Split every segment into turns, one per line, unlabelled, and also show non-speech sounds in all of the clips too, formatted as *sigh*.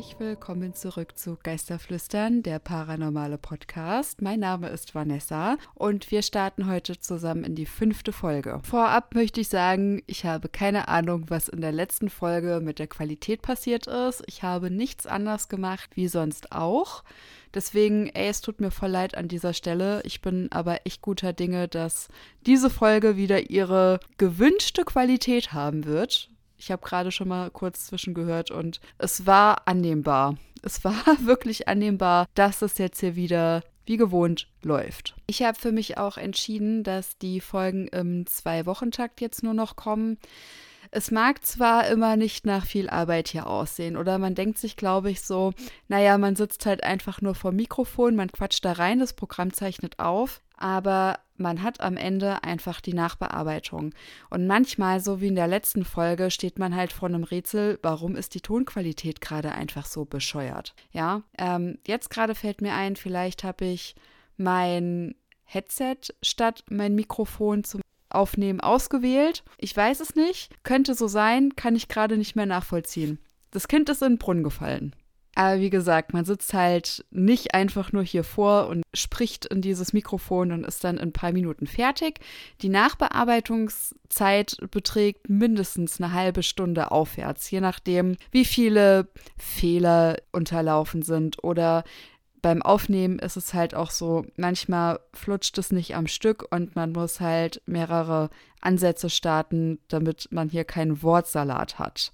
Herzlich willkommen zurück zu Geisterflüstern, der paranormale Podcast. Mein Name ist Vanessa und wir starten heute zusammen in die fünfte Folge. Vorab möchte ich sagen, ich habe keine Ahnung, was in der letzten Folge mit der Qualität passiert ist. Ich habe nichts anders gemacht wie sonst auch. Deswegen, ey, es tut mir voll leid an dieser Stelle. Ich bin aber echt guter Dinge, dass diese Folge wieder ihre gewünschte Qualität haben wird. Ich habe gerade schon mal kurz zwischengehört und es war annehmbar. Es war *laughs* wirklich annehmbar, dass es jetzt hier wieder wie gewohnt läuft. Ich habe für mich auch entschieden, dass die Folgen im Zwei-Wochen-Takt jetzt nur noch kommen. Es mag zwar immer nicht nach viel Arbeit hier aussehen oder man denkt sich, glaube ich, so, naja, man sitzt halt einfach nur vor Mikrofon, man quatscht da rein, das Programm zeichnet auf, aber man hat am Ende einfach die Nachbearbeitung. Und manchmal, so wie in der letzten Folge, steht man halt vor einem Rätsel, warum ist die Tonqualität gerade einfach so bescheuert? Ja, ähm, jetzt gerade fällt mir ein, vielleicht habe ich mein Headset statt mein Mikrofon zum Aufnehmen ausgewählt. Ich weiß es nicht. Könnte so sein, kann ich gerade nicht mehr nachvollziehen. Das Kind ist in den Brunnen gefallen. Aber wie gesagt, man sitzt halt nicht einfach nur hier vor und spricht in dieses Mikrofon und ist dann in ein paar Minuten fertig. Die Nachbearbeitungszeit beträgt mindestens eine halbe Stunde aufwärts, je nachdem, wie viele Fehler unterlaufen sind oder beim Aufnehmen ist es halt auch so, manchmal flutscht es nicht am Stück und man muss halt mehrere Ansätze starten, damit man hier keinen Wortsalat hat.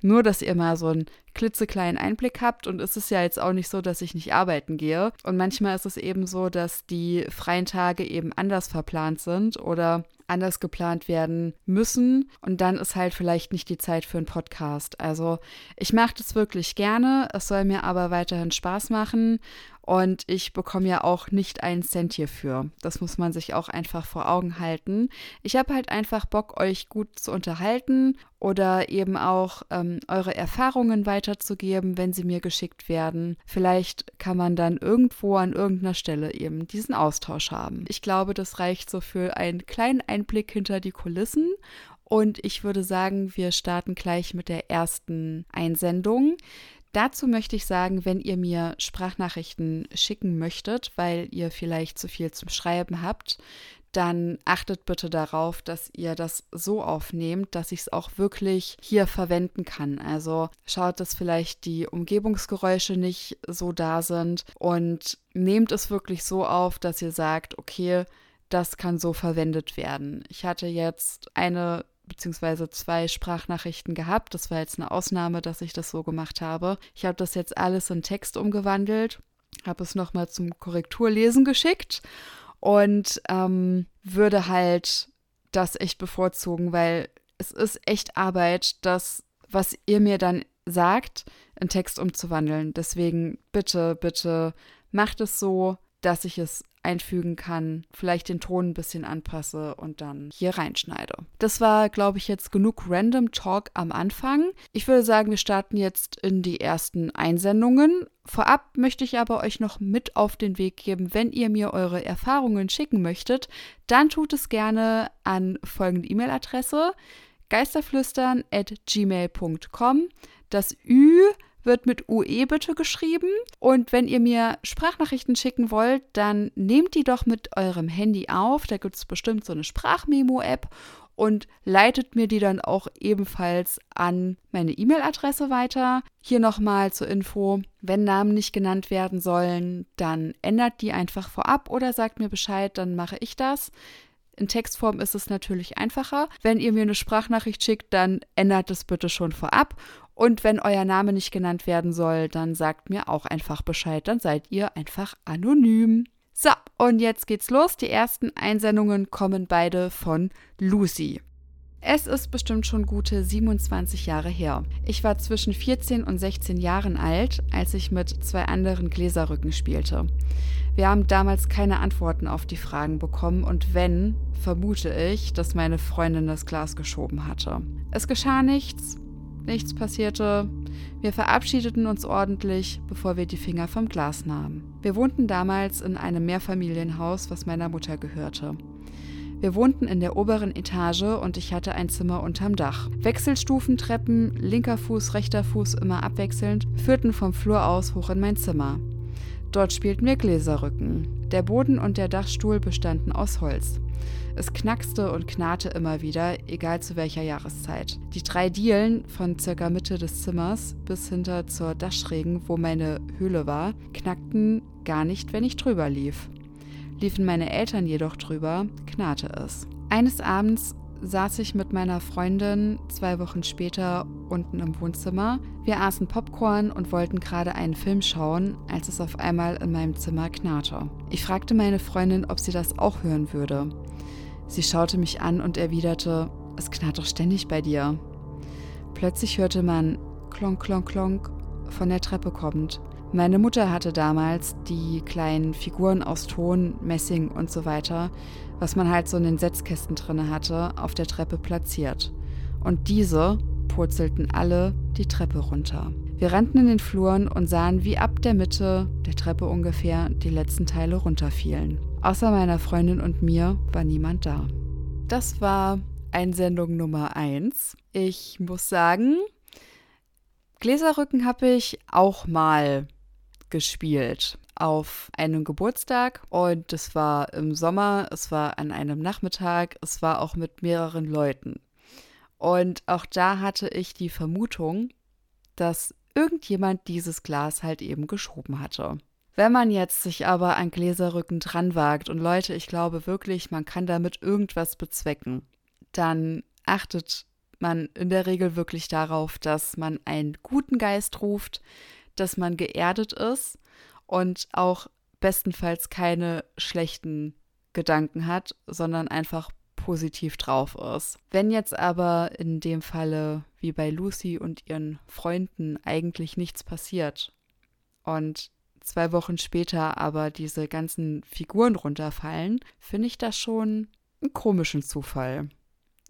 Nur, dass ihr mal so einen klitzekleinen Einblick habt und es ist ja jetzt auch nicht so, dass ich nicht arbeiten gehe. Und manchmal ist es eben so, dass die freien Tage eben anders verplant sind oder anders geplant werden müssen. Und dann ist halt vielleicht nicht die Zeit für einen Podcast. Also ich mache das wirklich gerne, es soll mir aber weiterhin Spaß machen und ich bekomme ja auch nicht einen Cent hierfür. Das muss man sich auch einfach vor Augen halten. Ich habe halt einfach Bock, euch gut zu unterhalten oder eben auch ähm, eure Erfahrungen weiterzugeben, wenn sie mir geschickt werden. Vielleicht kann man dann irgendwo an irgendeiner Stelle eben diesen Austausch haben. Ich glaube, das reicht so für einen kleinen Einblick hinter die Kulissen. Und ich würde sagen, wir starten gleich mit der ersten Einsendung. Dazu möchte ich sagen, wenn ihr mir Sprachnachrichten schicken möchtet, weil ihr vielleicht zu viel zum Schreiben habt, dann achtet bitte darauf, dass ihr das so aufnehmt, dass ich es auch wirklich hier verwenden kann. Also schaut, dass vielleicht die Umgebungsgeräusche nicht so da sind und nehmt es wirklich so auf, dass ihr sagt, okay, das kann so verwendet werden. Ich hatte jetzt eine beziehungsweise zwei Sprachnachrichten gehabt. Das war jetzt eine Ausnahme, dass ich das so gemacht habe. Ich habe das jetzt alles in Text umgewandelt, habe es nochmal zum Korrekturlesen geschickt und ähm, würde halt das echt bevorzugen, weil es ist echt Arbeit, das, was ihr mir dann sagt, in Text umzuwandeln. Deswegen bitte, bitte macht es so, dass ich es einfügen kann, vielleicht den Ton ein bisschen anpasse und dann hier reinschneide. Das war, glaube ich, jetzt genug Random Talk am Anfang. Ich würde sagen, wir starten jetzt in die ersten Einsendungen. Vorab möchte ich aber euch noch mit auf den Weg geben, wenn ihr mir eure Erfahrungen schicken möchtet, dann tut es gerne an folgende E-Mail-Adresse geisterflüstern at gmail.com. Das Ü wird mit UE bitte geschrieben. Und wenn ihr mir Sprachnachrichten schicken wollt, dann nehmt die doch mit eurem Handy auf. Da gibt es bestimmt so eine Sprachmemo-App und leitet mir die dann auch ebenfalls an meine E-Mail-Adresse weiter. Hier nochmal zur Info, wenn Namen nicht genannt werden sollen, dann ändert die einfach vorab oder sagt mir Bescheid, dann mache ich das. In Textform ist es natürlich einfacher. Wenn ihr mir eine Sprachnachricht schickt, dann ändert es bitte schon vorab und wenn euer Name nicht genannt werden soll, dann sagt mir auch einfach Bescheid, dann seid ihr einfach anonym. So, und jetzt geht's los. Die ersten Einsendungen kommen beide von Lucy. Es ist bestimmt schon gute 27 Jahre her. Ich war zwischen 14 und 16 Jahren alt, als ich mit zwei anderen Gläserrücken spielte. Wir haben damals keine Antworten auf die Fragen bekommen und wenn, vermute ich, dass meine Freundin das Glas geschoben hatte. Es geschah nichts, Nichts passierte. Wir verabschiedeten uns ordentlich, bevor wir die Finger vom Glas nahmen. Wir wohnten damals in einem Mehrfamilienhaus, was meiner Mutter gehörte. Wir wohnten in der oberen Etage und ich hatte ein Zimmer unterm Dach. Wechselstufentreppen, linker Fuß, rechter Fuß immer abwechselnd, führten vom Flur aus hoch in mein Zimmer. Dort spielten wir Gläserrücken. Der Boden und der Dachstuhl bestanden aus Holz. Es knackste und knarrte immer wieder, egal zu welcher Jahreszeit. Die drei Dielen von circa Mitte des Zimmers bis hinter zur Dachschrägen, wo meine Höhle war, knackten gar nicht, wenn ich drüber lief. Liefen meine Eltern jedoch drüber, knarrte es. Eines Abends saß ich mit meiner Freundin zwei Wochen später unten im Wohnzimmer. Wir aßen Popcorn und wollten gerade einen Film schauen, als es auf einmal in meinem Zimmer knarrte. Ich fragte meine Freundin, ob sie das auch hören würde. Sie schaute mich an und erwiderte, es knarrt doch ständig bei dir. Plötzlich hörte man klonk, klonk, klonk von der Treppe kommend. Meine Mutter hatte damals die kleinen Figuren aus Ton, Messing und so weiter, was man halt so in den Setzkästen drinne hatte, auf der Treppe platziert. Und diese purzelten alle die Treppe runter. Wir rannten in den Fluren und sahen, wie ab der Mitte der Treppe ungefähr die letzten Teile runterfielen. Außer meiner Freundin und mir war niemand da. Das war Einsendung Nummer 1. Ich muss sagen, Gläserrücken habe ich auch mal gespielt auf einem Geburtstag und es war im Sommer, es war an einem Nachmittag, es war auch mit mehreren Leuten. Und auch da hatte ich die Vermutung, dass irgendjemand dieses Glas halt eben geschoben hatte. Wenn man jetzt sich aber an Gläserrücken dran wagt und Leute, ich glaube wirklich, man kann damit irgendwas bezwecken, dann achtet man in der Regel wirklich darauf, dass man einen guten Geist ruft, dass man geerdet ist und auch bestenfalls keine schlechten Gedanken hat, sondern einfach positiv drauf ist. Wenn jetzt aber in dem Falle wie bei Lucy und ihren Freunden eigentlich nichts passiert und zwei Wochen später aber diese ganzen Figuren runterfallen, finde ich das schon einen komischen Zufall.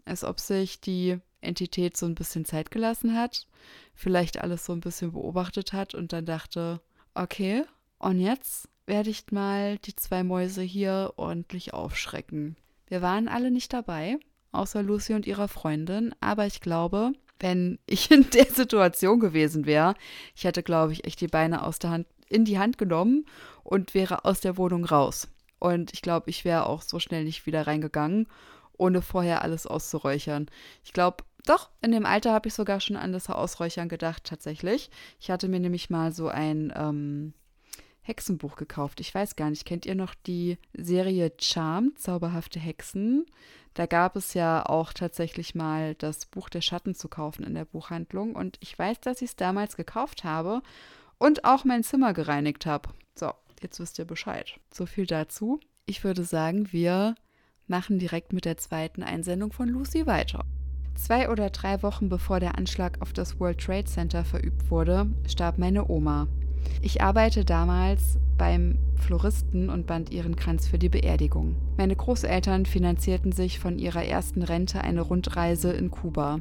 Als ob sich die Entität so ein bisschen Zeit gelassen hat, vielleicht alles so ein bisschen beobachtet hat und dann dachte, okay, und jetzt werde ich mal die zwei Mäuse hier ordentlich aufschrecken. Wir waren alle nicht dabei, außer Lucy und ihrer Freundin, aber ich glaube, wenn ich in der Situation gewesen wäre, ich hätte, glaube ich, echt die Beine aus der Hand in die Hand genommen und wäre aus der Wohnung raus. Und ich glaube, ich wäre auch so schnell nicht wieder reingegangen, ohne vorher alles auszuräuchern. Ich glaube, doch, in dem Alter habe ich sogar schon an das Ausräuchern gedacht, tatsächlich. Ich hatte mir nämlich mal so ein ähm, Hexenbuch gekauft. Ich weiß gar nicht, kennt ihr noch die Serie Charm, Zauberhafte Hexen? Da gab es ja auch tatsächlich mal das Buch der Schatten zu kaufen in der Buchhandlung. Und ich weiß, dass ich es damals gekauft habe und auch mein Zimmer gereinigt habe. So, jetzt wisst ihr Bescheid. So viel dazu. Ich würde sagen, wir machen direkt mit der zweiten Einsendung von Lucy weiter. Zwei oder drei Wochen bevor der Anschlag auf das World Trade Center verübt wurde, starb meine Oma. Ich arbeite damals beim Floristen und band ihren Kranz für die Beerdigung. Meine Großeltern finanzierten sich von ihrer ersten Rente eine Rundreise in Kuba.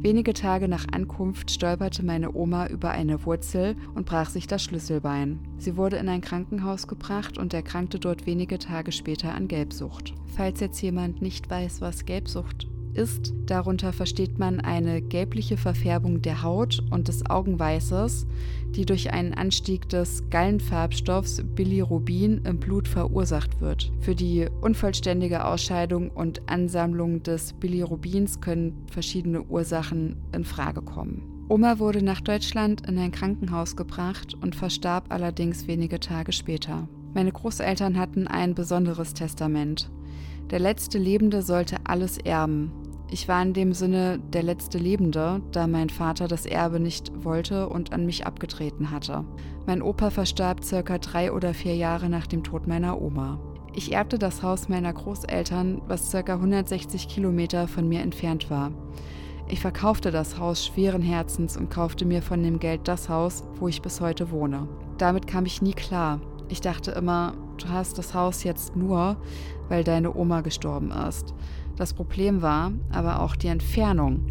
Wenige Tage nach Ankunft stolperte meine Oma über eine Wurzel und brach sich das Schlüsselbein. Sie wurde in ein Krankenhaus gebracht und erkrankte dort wenige Tage später an Gelbsucht. Falls jetzt jemand nicht weiß, was Gelbsucht ist. Darunter versteht man eine gelbliche Verfärbung der Haut und des Augenweißes, die durch einen Anstieg des Gallenfarbstoffs Bilirubin im Blut verursacht wird. Für die unvollständige Ausscheidung und Ansammlung des Bilirubins können verschiedene Ursachen in Frage kommen. Oma wurde nach Deutschland in ein Krankenhaus gebracht und verstarb allerdings wenige Tage später. Meine Großeltern hatten ein besonderes Testament. Der letzte Lebende sollte alles erben, ich war in dem Sinne der letzte Lebende, da mein Vater das Erbe nicht wollte und an mich abgetreten hatte. Mein Opa verstarb circa drei oder vier Jahre nach dem Tod meiner Oma. Ich erbte das Haus meiner Großeltern, was circa 160 Kilometer von mir entfernt war. Ich verkaufte das Haus schweren Herzens und kaufte mir von dem Geld das Haus, wo ich bis heute wohne. Damit kam ich nie klar. Ich dachte immer, du hast das Haus jetzt nur, weil deine Oma gestorben ist. Das Problem war aber auch die Entfernung.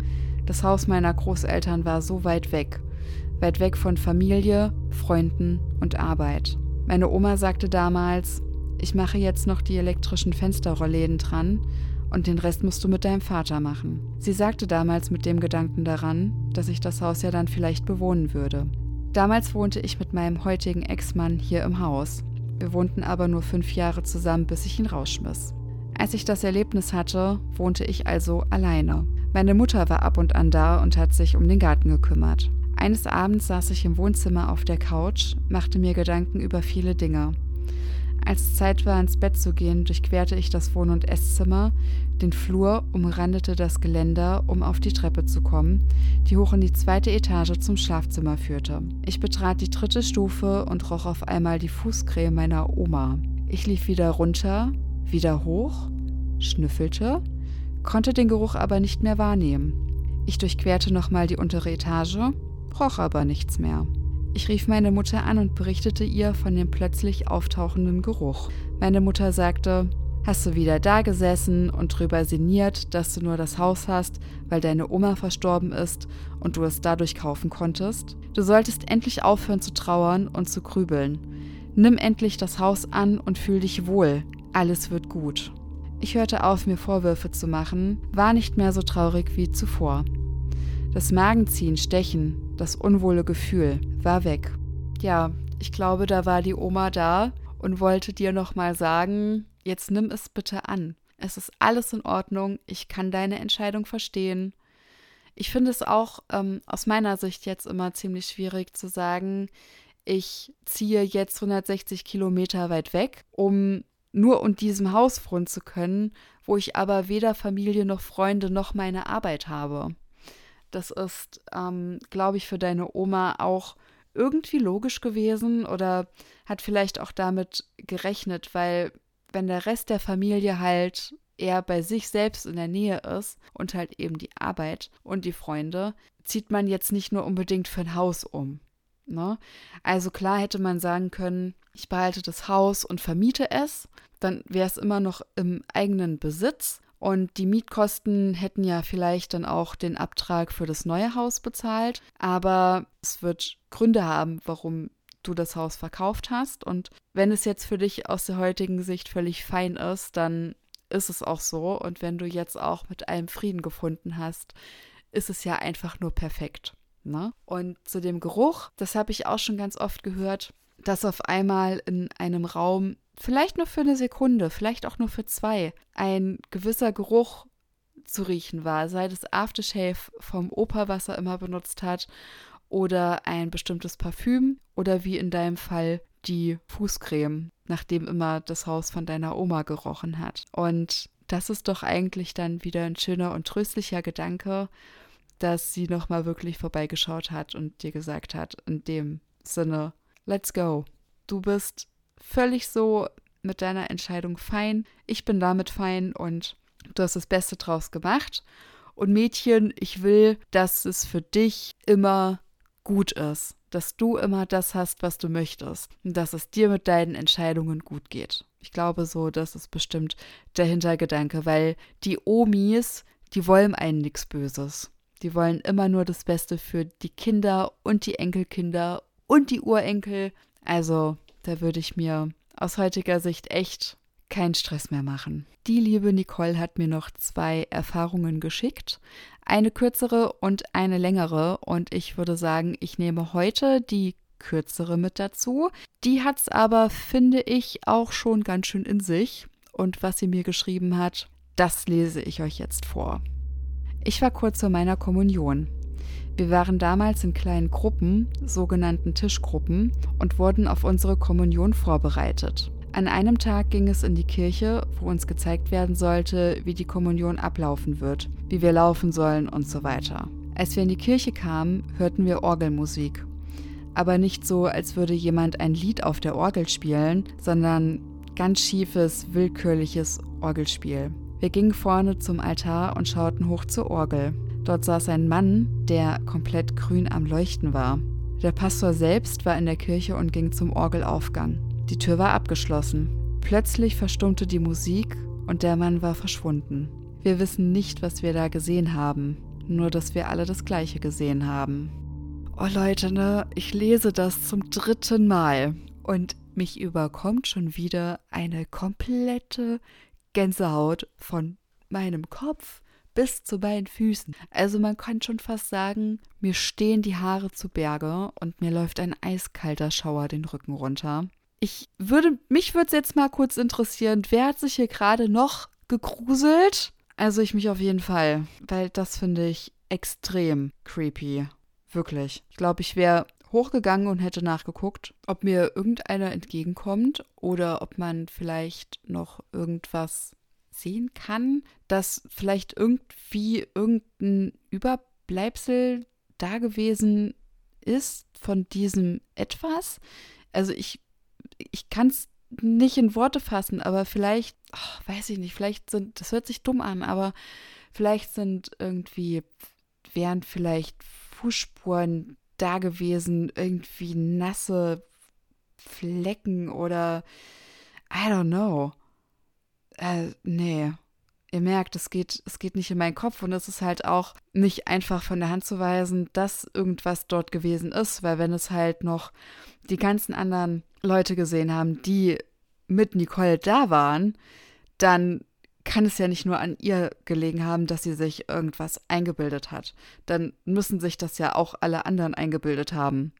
Das Haus meiner Großeltern war so weit weg. Weit weg von Familie, Freunden und Arbeit. Meine Oma sagte damals, ich mache jetzt noch die elektrischen Fensterrollläden dran und den Rest musst du mit deinem Vater machen. Sie sagte damals mit dem Gedanken daran, dass ich das Haus ja dann vielleicht bewohnen würde. Damals wohnte ich mit meinem heutigen Ex-Mann hier im Haus. Wir wohnten aber nur fünf Jahre zusammen, bis ich ihn rausschmiss. Als ich das Erlebnis hatte, wohnte ich also alleine. Meine Mutter war ab und an da und hat sich um den Garten gekümmert. Eines Abends saß ich im Wohnzimmer auf der Couch, machte mir Gedanken über viele Dinge. Als es Zeit war, ins Bett zu gehen, durchquerte ich das Wohn- und Esszimmer, den Flur, umrandete das Geländer, um auf die Treppe zu kommen, die hoch in die zweite Etage zum Schlafzimmer führte. Ich betrat die dritte Stufe und roch auf einmal die Fußcreme meiner Oma. Ich lief wieder runter, wieder hoch, schnüffelte, konnte den Geruch aber nicht mehr wahrnehmen. Ich durchquerte nochmal die untere Etage, roch aber nichts mehr. Ich rief meine Mutter an und berichtete ihr von dem plötzlich auftauchenden Geruch. Meine Mutter sagte, Hast du wieder da gesessen und drüber sinniert, dass du nur das Haus hast, weil deine Oma verstorben ist und du es dadurch kaufen konntest? Du solltest endlich aufhören zu trauern und zu grübeln. Nimm endlich das Haus an und fühl dich wohl. Alles wird gut. Ich hörte auf, mir Vorwürfe zu machen, war nicht mehr so traurig wie zuvor. Das Magenziehen, Stechen, das unwohle Gefühl war weg. Ja, ich glaube, da war die Oma da und wollte dir nochmal sagen, jetzt nimm es bitte an. Es ist alles in Ordnung, ich kann deine Entscheidung verstehen. Ich finde es auch ähm, aus meiner Sicht jetzt immer ziemlich schwierig zu sagen, ich ziehe jetzt 160 Kilometer weit weg, um nur in diesem Haus wohnen zu können, wo ich aber weder Familie noch Freunde noch meine Arbeit habe. Das ist, ähm, glaube ich, für deine Oma auch irgendwie logisch gewesen oder hat vielleicht auch damit gerechnet, weil wenn der Rest der Familie halt eher bei sich selbst in der Nähe ist und halt eben die Arbeit und die Freunde, zieht man jetzt nicht nur unbedingt für ein Haus um. Ne? Also klar hätte man sagen können, ich behalte das Haus und vermiete es, dann wäre es immer noch im eigenen Besitz und die Mietkosten hätten ja vielleicht dann auch den Abtrag für das neue Haus bezahlt. Aber es wird Gründe haben, warum du das Haus verkauft hast. Und wenn es jetzt für dich aus der heutigen Sicht völlig fein ist, dann ist es auch so. Und wenn du jetzt auch mit allem Frieden gefunden hast, ist es ja einfach nur perfekt. Ne? Und zu dem Geruch, das habe ich auch schon ganz oft gehört, dass auf einmal in einem Raum vielleicht nur für eine Sekunde, vielleicht auch nur für zwei, ein gewisser Geruch zu riechen war, sei das Aftershave vom Opa, was er immer benutzt hat, oder ein bestimmtes Parfüm oder wie in deinem Fall die Fußcreme, nachdem immer das Haus von deiner Oma gerochen hat. Und das ist doch eigentlich dann wieder ein schöner und tröstlicher Gedanke, dass sie nochmal wirklich vorbeigeschaut hat und dir gesagt hat, in dem Sinne, let's go. Du bist völlig so mit deiner Entscheidung fein. Ich bin damit fein und du hast das Beste draus gemacht. Und Mädchen, ich will, dass es für dich immer gut ist, dass du immer das hast, was du möchtest und dass es dir mit deinen Entscheidungen gut geht. Ich glaube so, das ist bestimmt der Hintergedanke, weil die Omis, die wollen einen nichts Böses. Die wollen immer nur das Beste für die Kinder und die Enkelkinder und die Urenkel. Also da würde ich mir aus heutiger Sicht echt keinen Stress mehr machen. Die liebe Nicole hat mir noch zwei Erfahrungen geschickt. Eine kürzere und eine längere. Und ich würde sagen, ich nehme heute die kürzere mit dazu. Die hat es aber, finde ich, auch schon ganz schön in sich. Und was sie mir geschrieben hat, das lese ich euch jetzt vor. Ich war kurz vor meiner Kommunion. Wir waren damals in kleinen Gruppen, sogenannten Tischgruppen, und wurden auf unsere Kommunion vorbereitet. An einem Tag ging es in die Kirche, wo uns gezeigt werden sollte, wie die Kommunion ablaufen wird, wie wir laufen sollen und so weiter. Als wir in die Kirche kamen, hörten wir Orgelmusik. Aber nicht so, als würde jemand ein Lied auf der Orgel spielen, sondern ganz schiefes, willkürliches Orgelspiel. Wir gingen vorne zum Altar und schauten hoch zur Orgel. Dort saß ein Mann, der komplett grün am Leuchten war. Der Pastor selbst war in der Kirche und ging zum Orgelaufgang. Die Tür war abgeschlossen. Plötzlich verstummte die Musik und der Mann war verschwunden. Wir wissen nicht, was wir da gesehen haben, nur dass wir alle das gleiche gesehen haben. Oh Leute, ne, ich lese das zum dritten Mal und mich überkommt schon wieder eine komplette Gänsehaut von meinem Kopf bis zu meinen Füßen. Also man kann schon fast sagen, mir stehen die Haare zu Berge und mir läuft ein eiskalter Schauer den Rücken runter. Ich würde, mich würde es jetzt mal kurz interessieren, wer hat sich hier gerade noch gegruselt? Also ich mich auf jeden Fall, weil das finde ich extrem creepy. Wirklich. Ich glaube, ich wäre hochgegangen und hätte nachgeguckt, ob mir irgendeiner entgegenkommt oder ob man vielleicht noch irgendwas sehen kann, dass vielleicht irgendwie irgendein Überbleibsel da gewesen ist von diesem etwas. Also ich, ich kann es nicht in Worte fassen, aber vielleicht, oh, weiß ich nicht, vielleicht sind, das hört sich dumm an, aber vielleicht sind irgendwie, wären vielleicht Fußspuren da gewesen, irgendwie nasse Flecken oder I don't know. Äh, nee. Ihr merkt, es geht, es geht nicht in meinen Kopf und es ist halt auch nicht einfach von der Hand zu weisen, dass irgendwas dort gewesen ist, weil wenn es halt noch die ganzen anderen Leute gesehen haben, die mit Nicole da waren, dann kann es ja nicht nur an ihr gelegen haben, dass sie sich irgendwas eingebildet hat. Dann müssen sich das ja auch alle anderen eingebildet haben,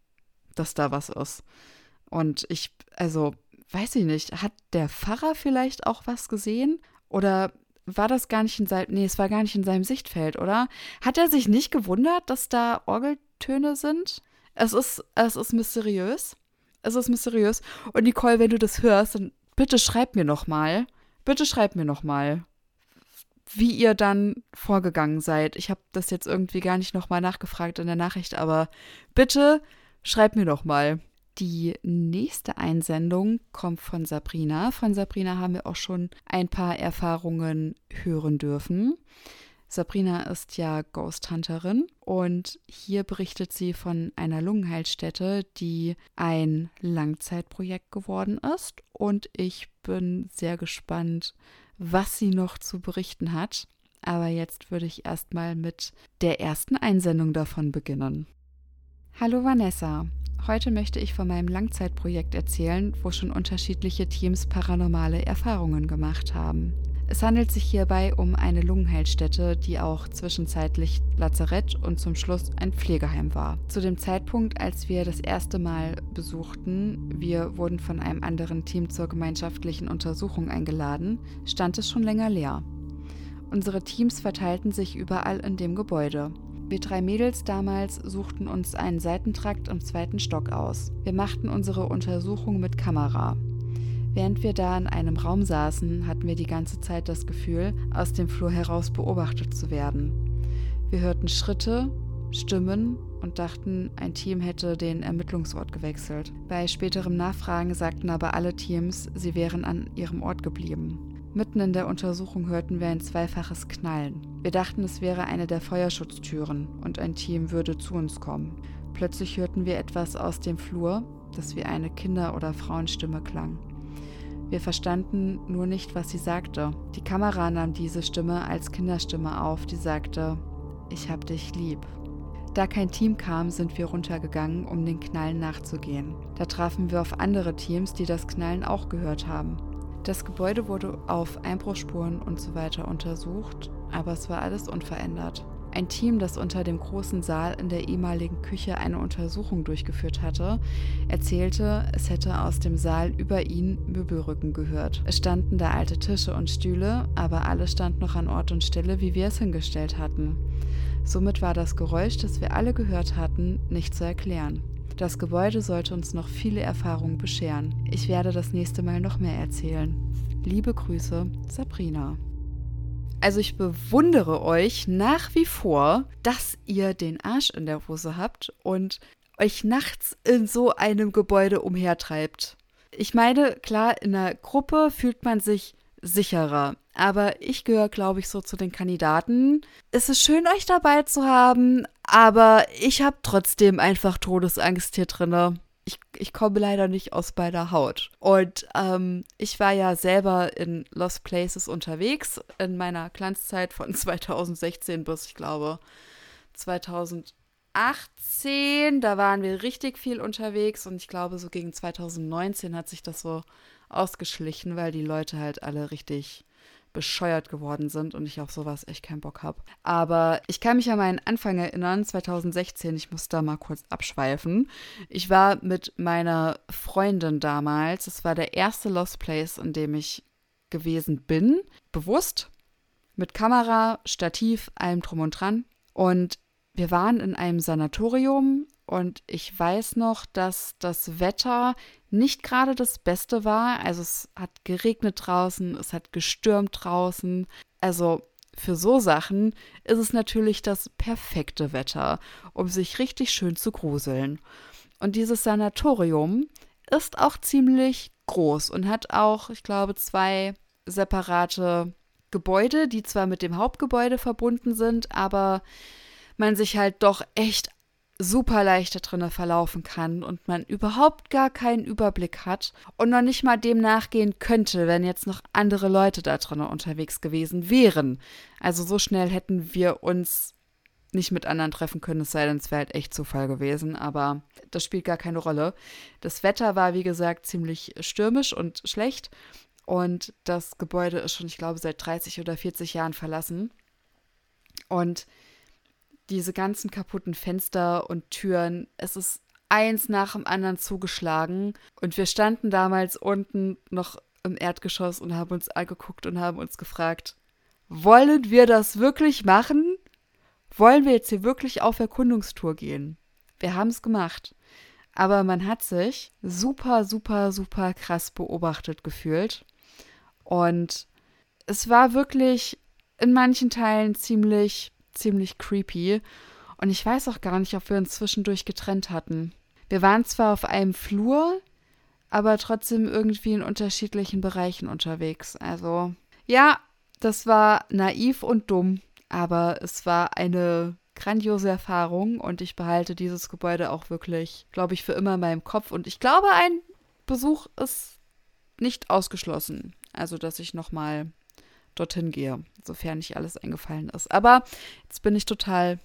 dass da was ist. Und ich, also, weiß ich nicht, hat der Pfarrer vielleicht auch was gesehen? Oder war das gar nicht in seinem, nee, es war gar nicht in seinem Sichtfeld, oder? Hat er sich nicht gewundert, dass da Orgeltöne sind? Es ist, es ist mysteriös. Es ist mysteriös. Und Nicole, wenn du das hörst, dann bitte schreib mir noch mal, bitte schreibt mir noch mal, wie ihr dann vorgegangen seid. Ich habe das jetzt irgendwie gar nicht noch mal nachgefragt in der Nachricht, aber bitte schreibt mir noch mal. Die nächste Einsendung kommt von Sabrina. Von Sabrina haben wir auch schon ein paar Erfahrungen hören dürfen. Sabrina ist ja Ghost Hunterin und hier berichtet sie von einer Lungenheilstätte, die ein Langzeitprojekt geworden ist. Und ich bin sehr gespannt, was sie noch zu berichten hat. Aber jetzt würde ich erstmal mit der ersten Einsendung davon beginnen. Hallo Vanessa, Heute möchte ich von meinem Langzeitprojekt erzählen, wo schon unterschiedliche Teams paranormale Erfahrungen gemacht haben. Es handelt sich hierbei um eine Lungenheilstätte, die auch zwischenzeitlich Lazarett und zum Schluss ein Pflegeheim war. Zu dem Zeitpunkt, als wir das erste Mal besuchten, wir wurden von einem anderen Team zur gemeinschaftlichen Untersuchung eingeladen, stand es schon länger leer. Unsere Teams verteilten sich überall in dem Gebäude. Wir drei Mädels damals suchten uns einen Seitentrakt im zweiten Stock aus. Wir machten unsere Untersuchung mit Kamera. Während wir da in einem Raum saßen, hatten wir die ganze Zeit das Gefühl, aus dem Flur heraus beobachtet zu werden. Wir hörten Schritte, Stimmen und dachten, ein Team hätte den Ermittlungsort gewechselt. Bei späterem Nachfragen sagten aber alle Teams, sie wären an ihrem Ort geblieben. Mitten in der Untersuchung hörten wir ein zweifaches Knallen. Wir dachten, es wäre eine der Feuerschutztüren und ein Team würde zu uns kommen. Plötzlich hörten wir etwas aus dem Flur, das wie eine Kinder- oder Frauenstimme klang. Wir verstanden nur nicht, was sie sagte. Die Kamera nahm diese Stimme als Kinderstimme auf, die sagte, ich hab dich lieb. Da kein Team kam, sind wir runtergegangen, um den Knallen nachzugehen. Da trafen wir auf andere Teams, die das Knallen auch gehört haben. Das Gebäude wurde auf Einbruchspuren und so weiter untersucht, aber es war alles unverändert. Ein Team, das unter dem großen Saal in der ehemaligen Küche eine Untersuchung durchgeführt hatte, erzählte, es hätte aus dem Saal über ihn Möbelrücken gehört. Es standen da alte Tische und Stühle, aber alles stand noch an Ort und Stelle, wie wir es hingestellt hatten. Somit war das Geräusch, das wir alle gehört hatten, nicht zu erklären. Das Gebäude sollte uns noch viele Erfahrungen bescheren. Ich werde das nächste Mal noch mehr erzählen. Liebe Grüße, Sabrina. Also ich bewundere euch nach wie vor, dass ihr den Arsch in der Hose habt und euch nachts in so einem Gebäude umhertreibt. Ich meine, klar, in einer Gruppe fühlt man sich sicherer. Aber ich gehöre, glaube ich, so zu den Kandidaten. Es ist schön, euch dabei zu haben, aber ich habe trotzdem einfach Todesangst hier drinne ich, ich komme leider nicht aus meiner Haut. Und ähm, ich war ja selber in Lost Places unterwegs in meiner Glanzzeit von *laughs* 2016 bis, ich glaube, 2018 2018, da waren wir richtig viel unterwegs und ich glaube, so gegen 2019 hat sich das so ausgeschlichen, weil die Leute halt alle richtig bescheuert geworden sind und ich auf sowas echt keinen Bock habe. Aber ich kann mich an meinen Anfang erinnern, 2016, ich muss da mal kurz abschweifen. Ich war mit meiner Freundin damals, es war der erste Lost Place, in dem ich gewesen bin, bewusst, mit Kamera, Stativ, allem drum und dran. Und wir waren in einem Sanatorium und ich weiß noch, dass das Wetter nicht gerade das Beste war. Also es hat geregnet draußen, es hat gestürmt draußen. Also für so Sachen ist es natürlich das perfekte Wetter, um sich richtig schön zu gruseln. Und dieses Sanatorium ist auch ziemlich groß und hat auch, ich glaube, zwei separate Gebäude, die zwar mit dem Hauptgebäude verbunden sind, aber man sich halt doch echt super leicht da drinne verlaufen kann und man überhaupt gar keinen Überblick hat und noch nicht mal dem nachgehen könnte, wenn jetzt noch andere Leute da drinne unterwegs gewesen wären. Also so schnell hätten wir uns nicht mit anderen treffen können, es sei denn, es wäre halt echt Zufall gewesen, aber das spielt gar keine Rolle. Das Wetter war, wie gesagt, ziemlich stürmisch und schlecht und das Gebäude ist schon, ich glaube, seit 30 oder 40 Jahren verlassen. Und diese ganzen kaputten Fenster und Türen, es ist eins nach dem anderen zugeschlagen. Und wir standen damals unten noch im Erdgeschoss und haben uns angeguckt und haben uns gefragt, wollen wir das wirklich machen? Wollen wir jetzt hier wirklich auf Erkundungstour gehen? Wir haben es gemacht. Aber man hat sich super, super, super krass beobachtet gefühlt. Und es war wirklich in manchen Teilen ziemlich ziemlich creepy. Und ich weiß auch gar nicht, ob wir uns zwischendurch getrennt hatten. Wir waren zwar auf einem Flur, aber trotzdem irgendwie in unterschiedlichen Bereichen unterwegs. Also, ja, das war naiv und dumm, aber es war eine grandiose Erfahrung und ich behalte dieses Gebäude auch wirklich, glaube ich, für immer in meinem Kopf. Und ich glaube, ein Besuch ist nicht ausgeschlossen. Also, dass ich nochmal dorthin gehe, sofern nicht alles eingefallen ist. Aber jetzt bin ich total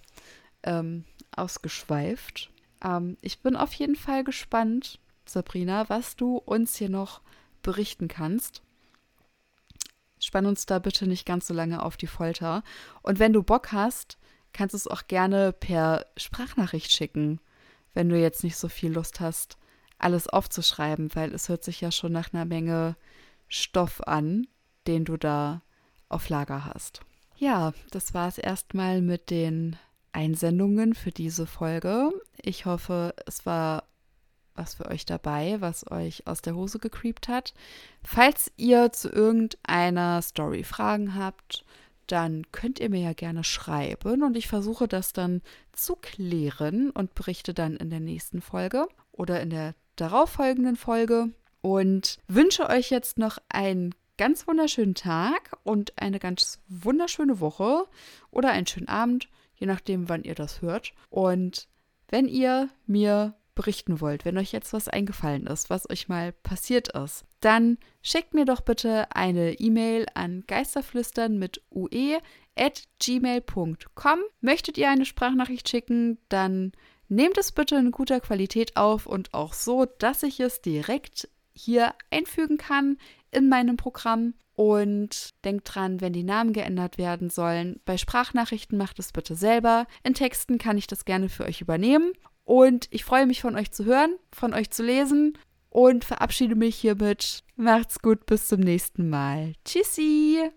ähm, ausgeschweift. Ähm, ich bin auf jeden Fall gespannt, Sabrina, was du uns hier noch berichten kannst. Spann uns da bitte nicht ganz so lange auf die Folter. Und wenn du Bock hast, kannst du es auch gerne per Sprachnachricht schicken, wenn du jetzt nicht so viel Lust hast, alles aufzuschreiben, weil es hört sich ja schon nach einer Menge Stoff an, den du da auf Lager hast. Ja, das war es erstmal mit den Einsendungen für diese Folge. Ich hoffe, es war was für euch dabei, was euch aus der Hose gecreept hat. Falls ihr zu irgendeiner Story Fragen habt, dann könnt ihr mir ja gerne schreiben und ich versuche das dann zu klären und berichte dann in der nächsten Folge oder in der darauffolgenden Folge und wünsche euch jetzt noch einen ganz wunderschönen Tag und eine ganz wunderschöne Woche oder einen schönen Abend, je nachdem, wann ihr das hört. Und wenn ihr mir berichten wollt, wenn euch jetzt was eingefallen ist, was euch mal passiert ist, dann schickt mir doch bitte eine E-Mail an geisterflüstern mit ue at gmail.com. Möchtet ihr eine Sprachnachricht schicken, dann nehmt es bitte in guter Qualität auf und auch so, dass ich es direkt hier einfügen kann in meinem Programm. Und denkt dran, wenn die Namen geändert werden sollen, bei Sprachnachrichten macht es bitte selber. In Texten kann ich das gerne für euch übernehmen. Und ich freue mich von euch zu hören, von euch zu lesen und verabschiede mich hiermit. Macht's gut, bis zum nächsten Mal. Tschüssi!